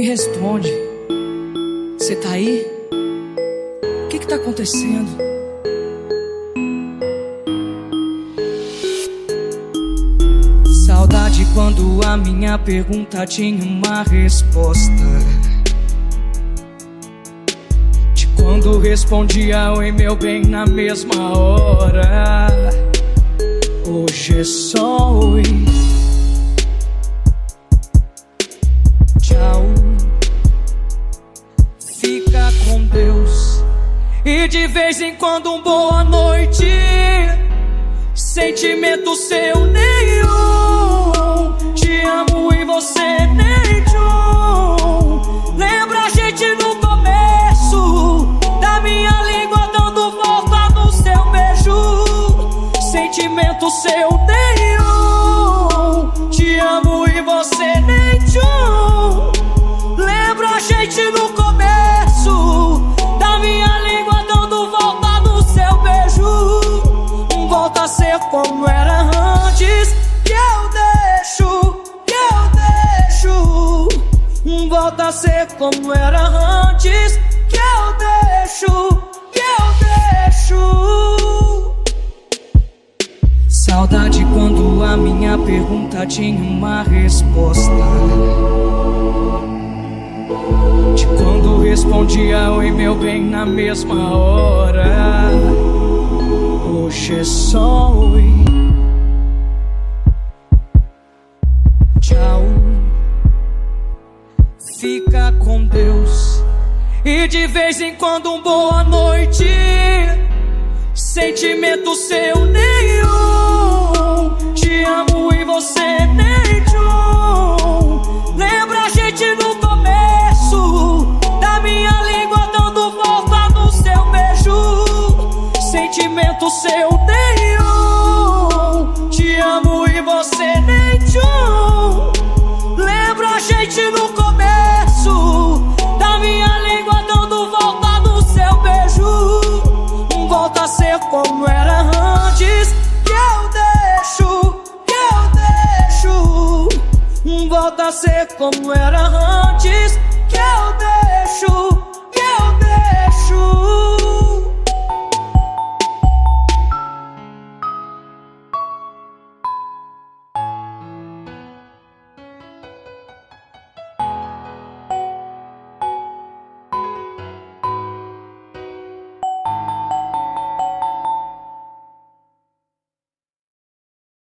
Me responde. Você tá aí? O que que tá acontecendo? Saudade quando a minha pergunta tinha uma resposta. De quando respondia oi meu bem na mesma hora. Hoje é só E de vez em quando um boa noite. Sentimento seu nenhum. Te amo e você nem tchum. Lembra a gente no começo da minha língua dando volta no seu beijo. Sentimento seu nenhum. Te amo e você ser como era antes. Que eu deixo, que eu deixo. Volta a ser como era antes. Que eu deixo, que eu deixo. Saudade quando a minha pergunta tinha uma resposta. De quando respondia oi meu bem na mesma hora. Só oi. Tchau. Fica com Deus. E de vez em quando um boa noite. Sentimento seu nenhum. Te amo e você nem tchum. Lembra a gente no começo da minha língua dando volta no seu beijo. Sentimento seu você nem tchum. Lembra a gente no começo da minha língua dando volta no seu beijo. Volta a ser como era antes. Que eu deixo, que eu deixo. Volta a ser como era antes. Que eu deixo.